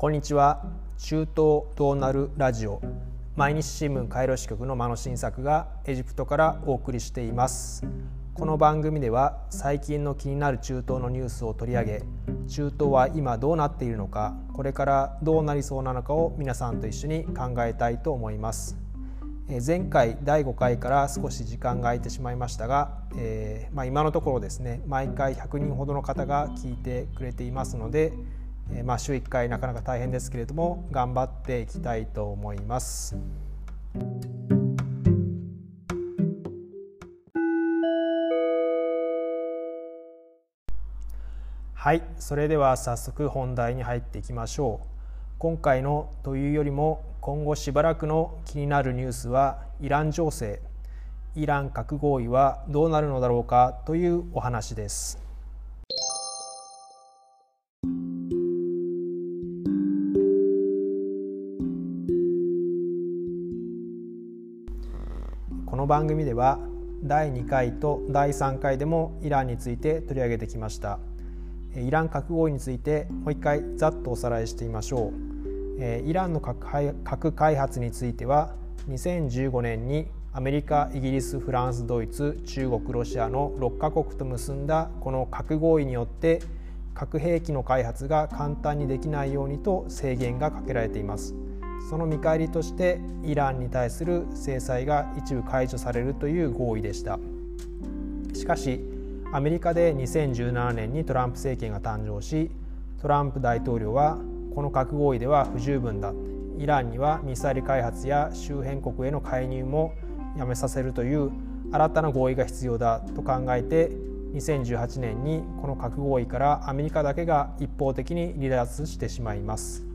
こんにちは。中東どうなるラジオ。毎日新聞カイロ支局の間野新作がエジプトからお送りしています。この番組では最近の気になる中東のニュースを取り上げ中東は今どうなっているのかこれからどうなりそうなのかを皆さんと一緒に考えたいと思います。前回第5回から少し時間が空いてしまいましたが、えー、まあ、今のところですね毎回100人ほどの方が聞いてくれていますので、え、まあ、週1回なかなか大変ですけれども頑張っていきたいと思います。はいそれでは早速本題に入っていきましょう。今回のというよりも今後しばらくの気になるニュースはイラン情勢イラン核合意はどうなるのだろうかというお話です番組では第2回と第3回でもイランについて取り上げてきました。イラン核合意についてもう一回ざっとおさらいしてみましょう。イランの核開発については2015年にアメリカイギリスフランスドイツ中国ロシアの6カ国と結んだこの核合意によって核兵器の開発が簡単にできないようにと制限がかけられています。その見返りとしてイランに対する制裁が一部解除されるという合意でした。しかしアメリカで2017年にトランプ政権が誕生しトランプ大統領はこの核合意では不十分だ。イランにはミサイル開発や周辺国への介入もやめさせるという新たな合意が必要だ。と考えて2018年にこの核合意からアメリカだけが一方的に離脱してしまいます。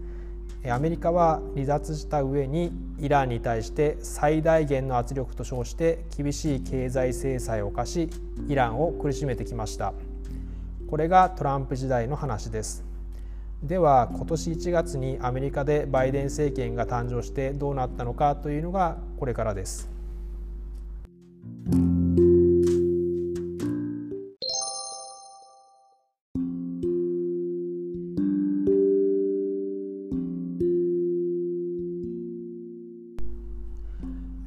アメリカは離脱した上にイランに対して最大限の圧力と称して厳しい経済制裁を課しイランを苦しめてきましたこれがトランプ時代の話ですでは今年1月にアメリカでバイデン政権が誕生してどうなったのかというのがこれからです。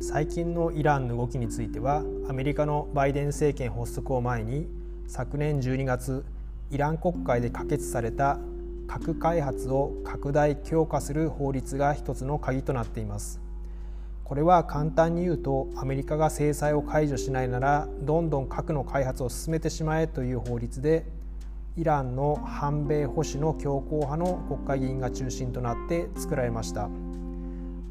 最近のイランの動きについてはアメリカのバイデン政権発足を前に昨年12月イラン国会で可決された核開発を拡大強化する法律が一つの鍵となっています。これは簡単に言うとアメリカが制裁を解除しないならどんどん核の開発を進めてしまえという法律でイランの反米保守の強硬派の国会議員が中心となって作られました。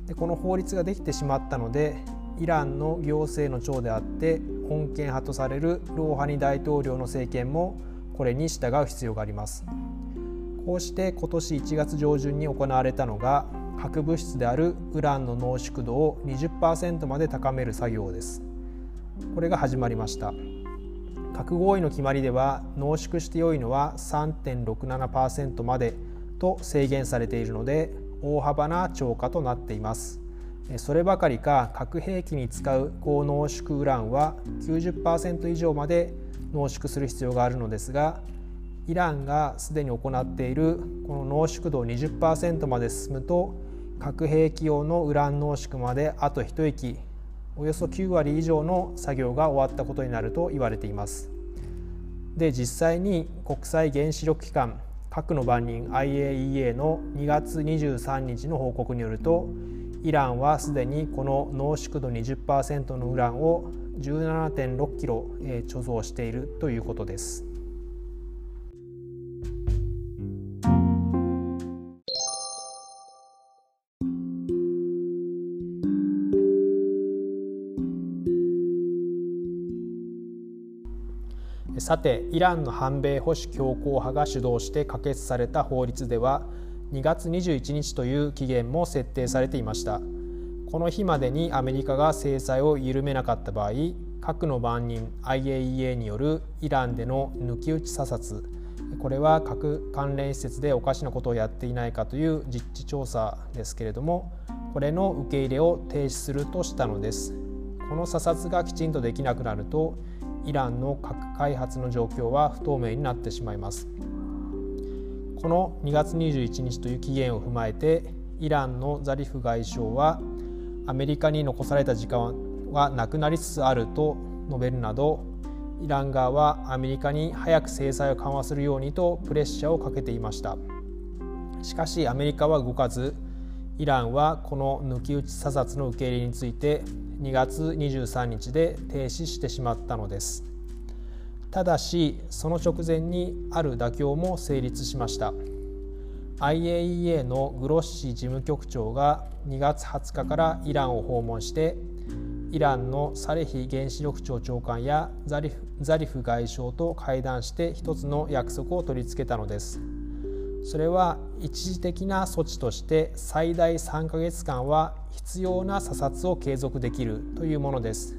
でこの法律ができてしまったのでイランの行政の長であって穏健派とされるローハニ大統領の政権もこれに従う必要があります。こうして今年1月上旬に行われたのが核物質であるウランの濃縮度を20%まで高める作業です。これが始まりました。核合意の決まりでは濃縮して良いのは3.67%までと制限されているので大幅な超過となっていますそればかりか核兵器に使う高濃縮ウランは90%以上まで濃縮する必要があるのですがイランがすでに行っているこの濃縮度20%まで進むと核兵器用のウラン濃縮まであと一息およそ9割以上の作業が終わったことになると言われています。で実際に国際原子力機関核の番人 IAEA の2月23日の報告によるとイランはすでにこの濃縮度20%のウランを17.6キロ貯蔵しているということです。さてイランの反米保守強硬派が主導して可決された法律では2月21日という期限も設定されていました。この日までにアメリカが制裁を緩めなかった場合核の番人 IAEA によるイランでの抜き打ち査察これは核関連施設でおかしなことをやっていないかという実地調査ですけれどもこれの受け入れを停止するとしたのです。この査察がきちんとできなくなるとイランの核開発の状況は不透明になってしまいます。この2月21日という期限を踏まえてイランのザリフ外相はアメリカに残された時間はなくなりつつあると述べるなどイラン側はアメリカに早く制裁を緩和するようにとプレッシャーをかけていました。しかしアメリカは動かずイランはこの抜き打ち査察の受け入れについて2月23日で停止してしまったのです。ただしその直前にある妥協も成立しました。IAEA のグロッシ事務局長が2月20日からイランを訪問してイランのサレヒ原子力庁長官やザリフザリフ外相と会談して一つの約束を取り付けたのです。それは一時的な措置として最大3ヶ月間は必要な査察を継続できるというものです。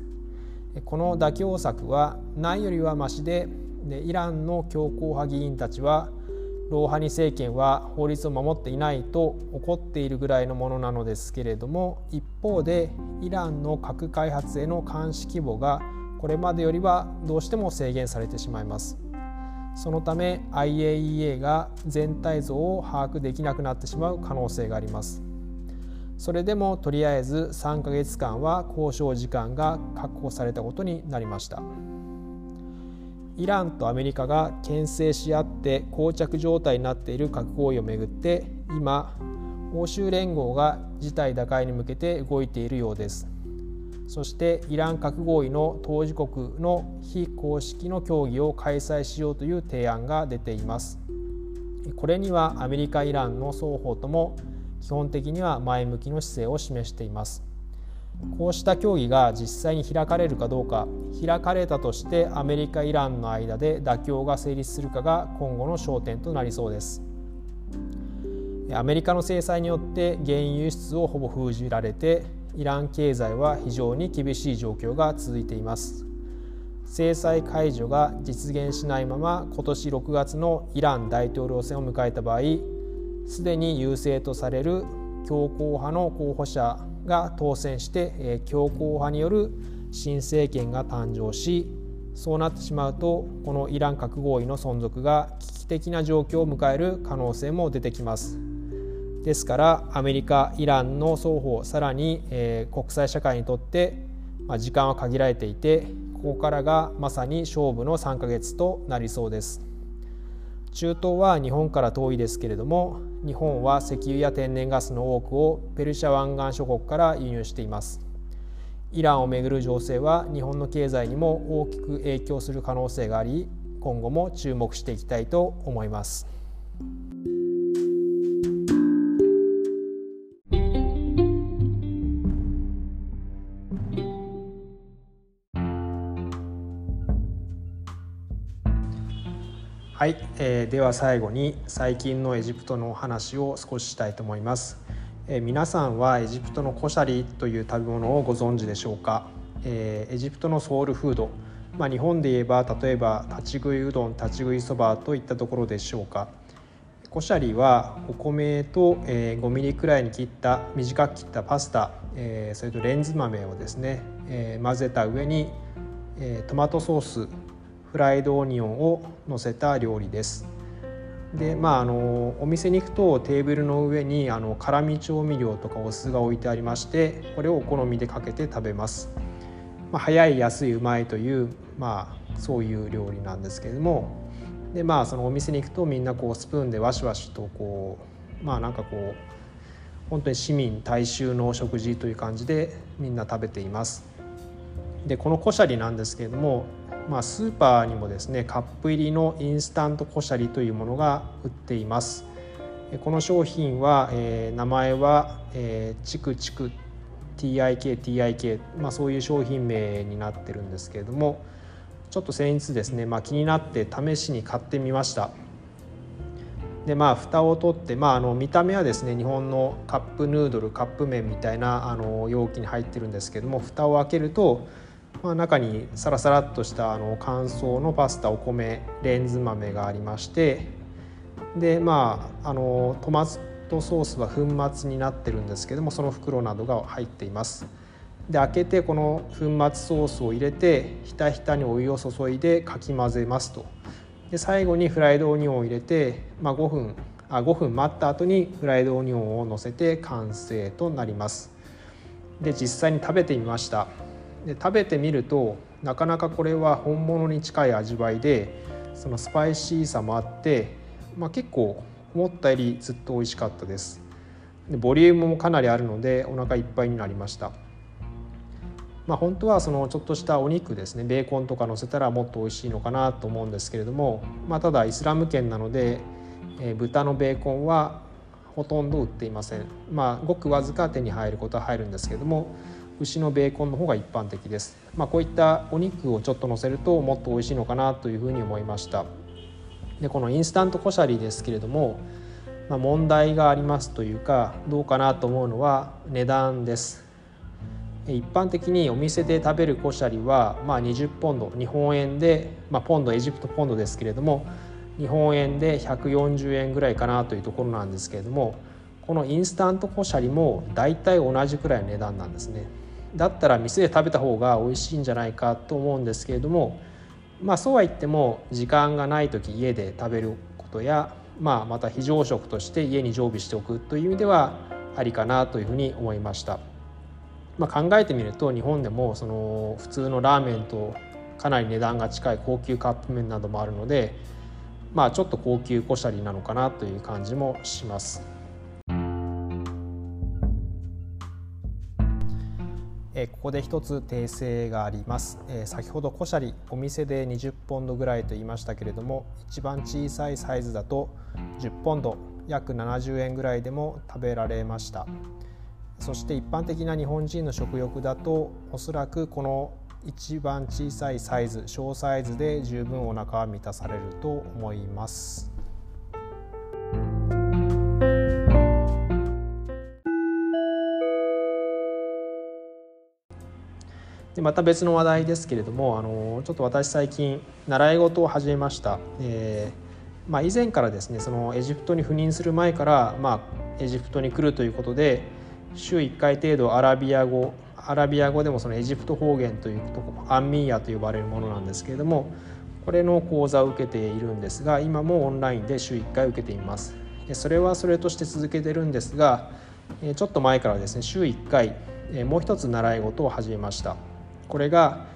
この妥協策はないよりはましででイランの強硬派議員たちはローハニ政権は法律を守っていないと怒っているぐらいのものなのですけれども一方でイランの核開発への監視規模がこれまでよりはどうしても制限されてしまいます。そのため IAEA が全体像を把握できなくなってしまう可能性があります。それでもとりあえず3ヶ月間は交渉時間が確保されたことになりました。イランとアメリカが牽制し合って膠着状態になっている核合意をめぐって今欧州連合が事態打開に向けて動いているようです。そしてイラン核合意の当事国の非公式の協議を開催しようという提案が出ています。これにはアメリカイランの双方とも基本的には前向きの姿勢を示しています。こうした協議が実際に開かれるかどうか開かれたとしてアメリカ・イランの間で妥協が成立するかが今後の焦点となりそうです。アメリカの制裁によって原油輸出をほぼ封じられてイラン経済は非常に厳しい状況が続いています。制裁解除が実現しないまま今年6月のイラン大統領選を迎えた場合すでに優勢とされる強硬派の候補者が当選して強硬派による新政権が誕生しそうなってしまうとこのイラン核合意の存続が危機的な状況を迎える可能性も出てきます。ですからアメリカイランの双方さらに、え国際社会にとって、ま時間は限られていてここからがまさに勝負の3ヶ月となりそうです中東は日本から遠いですけれども日本は石油や天然ガスの多くをペルシャ湾岸諸国から輸入していますイランをめぐる情勢は日本の経済にも大きく影響する可能性があり今後も注目していきたいと思います。はい、えー、では最後に最近のエジプトの話を少ししたいと思います、えー、皆さんはエジプトのコシャリという食べ物をご存知でしょうか、えー、エジプトのソウルフード。まあ、日本で言えば例えば立ち食いうどん立ち食いそばといったところでしょうか？コシャリはお米と、えー、5ミリくらいに切った短く切ったパスタ、えー、それとレンズ豆をですね、えー、混ぜた上に、えー、トマトソースフライドオニオンを乗せた料理です。でまあ、あのお店に行くとテーブルの上にあの辛味調味料とかお酢が置いてありましてこれをお好みでかけて食べます、まあ、早い安いうまいという、まあ、そういう料理なんですけれども。でまあそのお店に行くとみんなこうスプーンでワシワシとこうまあなんかこう本当に市民大衆の食事という感じでみんな食べています。でこのコシャリなんですけれどもまあ、スーパーにもですねカップ入りのインスタントコシャリというものが売っています。この商品は、えー、名前は、えー、チクチク TIK TIK、まあ、そういう商品名になってるんですけれどもちょっと先日ですね、まあ、気になって試しに買ってみました。でまあ蓋を取って、まあ、あの見た目はですね日本のカップヌードルカップ麺みたいなあの容器に入ってるんですけども蓋を開けるとまあ、中にサラサラっとしたあの乾燥のパスタお米レンズ豆がありましてでまああのトマトソースは粉末になってるんですけどもその袋などが入っています。で開けてこの粉末ソースを入れてひたひたにお湯を注いでかき混ぜますと。で最後にフライドオニオンを入れて、まあ、5分あ5分待った後にフライドオニオンをのせて完成となります。で実際に食べてみました。で食べてみるとなかなかこれは本物に近い味わいでそのスパイシーさもあって、まあ、結構思ったよりずっと美味しかったです。でボリュームもかなりあるのでお腹いっぱいになりました。まあ、本当はそのちょっとしたお肉ですねベーコンとか乗せたらもっと美味しいのかなと思うんですけれども、まあ、ただイスラム圏なので、えー、豚のベーコンはほとんど売っていません。まあごくわずか手に入ることは入るんですけれども牛のベーコンの方が一般的です、まあ、こういったお肉をちょっと乗せるともっと美味しいのかなというふうに思いました。でこのインスタントコシャリですけれども、まあ、問題がありますというかどうかなと思うのは値段です。一般的にお店で食べるコシャリは、まあ、20ポンド日本円で、まあ、ポンドエジプトポンドですけれども日本円で140円ぐらいかなというところなんですけれどもこのインスタントコシャリも大体同じくらいの値段なんですね。だったら店で食べた方が美味しいんじゃないかと思うんですけれどもまあそうは言っても時間がない時家で食べることや、まあ、また非常食として家に常備しておくという意味ではありかなというふうに思いました。まあ、考えてみると日本でもその普通のラーメンとかなり値段が近い高級カップ麺などもあるので、まあ、ちょっと高級コシャリなのかなという感じもします。えここで一つ訂正があります、え先ほどコシャリお店で20ポンドぐらいと言いましたけれども一番小さいサイズだと10ポンド約70円ぐらいでも食べられましたそして一般的な日本人の食欲だとおそらくこの一番小さいサイズ小サイズで十分お腹は満たされると思います。でまた別の話題ですけれどもあのちょっと私最近習い事を始めました。えーまあ、以前からですねそのエジプトに赴任する前から、まあ、エジプトに来るということで週1回程度アラビア語アラビア語でもそのエジプト方言というとこアンミーヤと呼ばれるものなんですけれどもこれの講座を受けているんですが今もオンラインで週1回受けていますそれはそれとして続けてるんですがちょっと前からですね週1回もう一つ習い事を始めましたこれが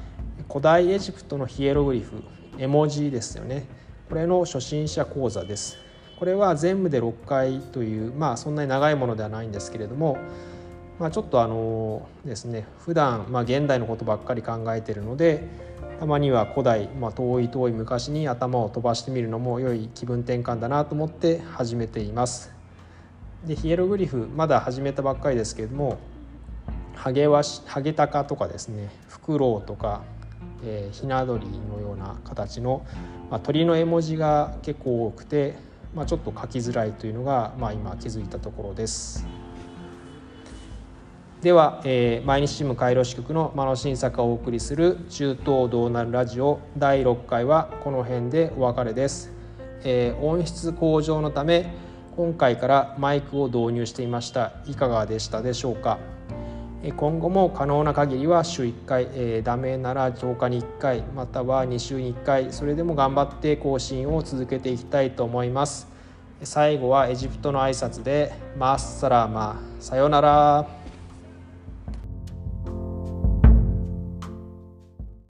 古代エジプトのヒエログリフ絵文字ですよねこれの初心者講座ですこれは全部で6回というまあそんなに長いものではないんですけれどもまあ、ちょっとあのですね普段まあ現代のことばっかり考えているのでたまには古代、まあ、遠い遠い昔に頭を飛ばしてみるのも良い気分転換だなと思って始めています。でヒエログリフまだ始めたばっかりですけれどもハゲワシハゲタカとかですねフクロウとか、えー、ひな鳥のような形の、まあ、鳥の絵文字が結構多くて、まあ、ちょっと書きづらいというのが、まあ、今気づいたところです。では、えー、毎日新聞カイロ支局の真野新作をお送りする中東どうなるラジオ第6回はこの辺でお別れです、えー、音質向上のため今回からマイクを導入していました。いかがでしたでしょうか？今後も可能な限りは週1回、えー、ダメなら10日に1回または2週に1回それでも頑張って更新を続けていきたいと思います。最後はエジプトの挨拶でマッサラマさよなら。